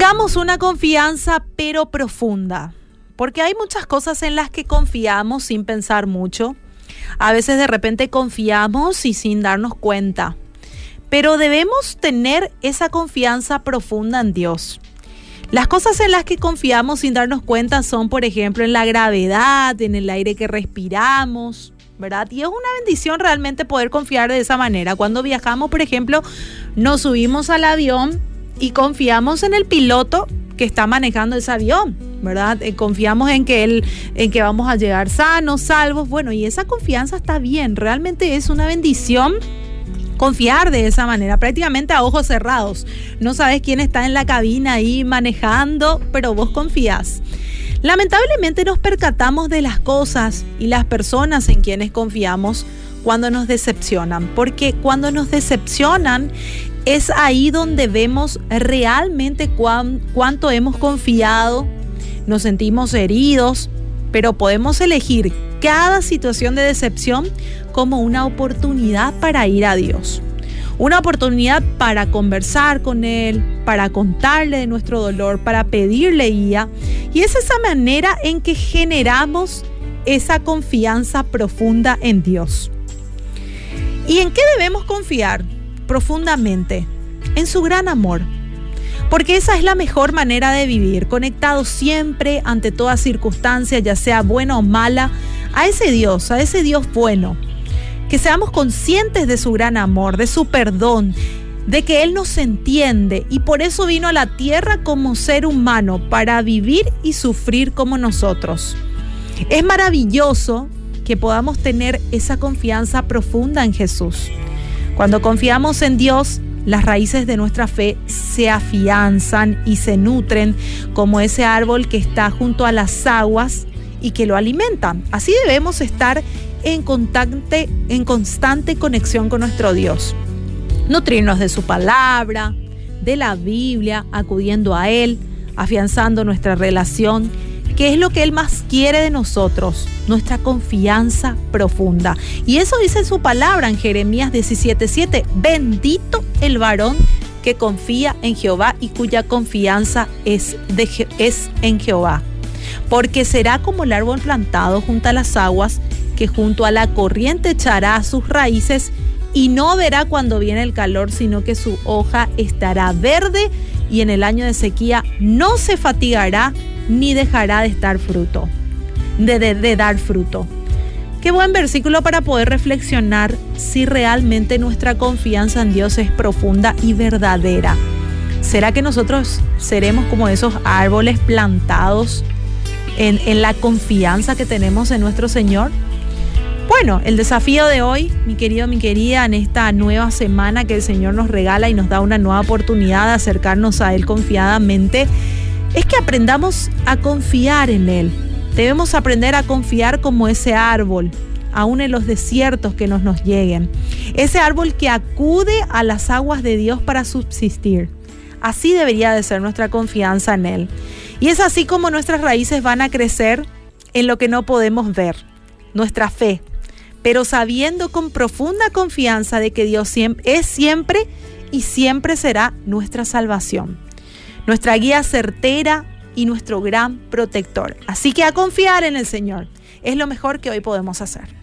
Tengamos una confianza pero profunda, porque hay muchas cosas en las que confiamos sin pensar mucho. A veces de repente confiamos y sin darnos cuenta. Pero debemos tener esa confianza profunda en Dios. Las cosas en las que confiamos sin darnos cuenta son, por ejemplo, en la gravedad, en el aire que respiramos, ¿verdad? Y es una bendición realmente poder confiar de esa manera. Cuando viajamos, por ejemplo, nos subimos al avión y confiamos en el piloto que está manejando ese avión, ¿verdad? Eh, confiamos en que él, en que vamos a llegar sanos, salvos, bueno, y esa confianza está bien, realmente es una bendición confiar de esa manera, prácticamente a ojos cerrados. No sabes quién está en la cabina ahí manejando, pero vos confías. Lamentablemente nos percatamos de las cosas y las personas en quienes confiamos cuando nos decepcionan, porque cuando nos decepcionan es ahí donde vemos realmente cuánto hemos confiado, nos sentimos heridos, pero podemos elegir cada situación de decepción como una oportunidad para ir a Dios. Una oportunidad para conversar con Él, para contarle de nuestro dolor, para pedirle guía. Y es esa manera en que generamos esa confianza profunda en Dios. ¿Y en qué debemos confiar? profundamente en su gran amor. Porque esa es la mejor manera de vivir, conectado siempre ante toda circunstancia, ya sea buena o mala, a ese Dios, a ese Dios bueno. Que seamos conscientes de su gran amor, de su perdón, de que Él nos entiende y por eso vino a la tierra como ser humano, para vivir y sufrir como nosotros. Es maravilloso que podamos tener esa confianza profunda en Jesús. Cuando confiamos en Dios, las raíces de nuestra fe se afianzan y se nutren como ese árbol que está junto a las aguas y que lo alimentan. Así debemos estar en constante, en constante conexión con nuestro Dios. Nutrirnos de su palabra, de la Biblia, acudiendo a Él, afianzando nuestra relación ¿Qué es lo que Él más quiere de nosotros? Nuestra confianza profunda. Y eso dice su palabra en Jeremías 17:7. Bendito el varón que confía en Jehová y cuya confianza es, de, es en Jehová. Porque será como el árbol plantado junto a las aguas, que junto a la corriente echará sus raíces y no verá cuando viene el calor, sino que su hoja estará verde y en el año de sequía no se fatigará ni dejará de estar fruto, de, de, dar fruto. Qué buen versículo para poder reflexionar si realmente nuestra confianza en Dios es profunda y verdadera. ¿Será que nosotros seremos como esos árboles plantados en, en la confianza que tenemos en nuestro Señor? Bueno, el desafío de hoy, mi querido, mi querida, en esta nueva semana que el Señor nos regala y nos da una nueva oportunidad de acercarnos a Él confiadamente, es que aprendamos a confiar en Él. Debemos aprender a confiar como ese árbol, aún en los desiertos que nos nos lleguen. Ese árbol que acude a las aguas de Dios para subsistir. Así debería de ser nuestra confianza en Él. Y es así como nuestras raíces van a crecer en lo que no podemos ver, nuestra fe, pero sabiendo con profunda confianza de que Dios es siempre y siempre será nuestra salvación nuestra guía certera y nuestro gran protector. Así que a confiar en el Señor es lo mejor que hoy podemos hacer.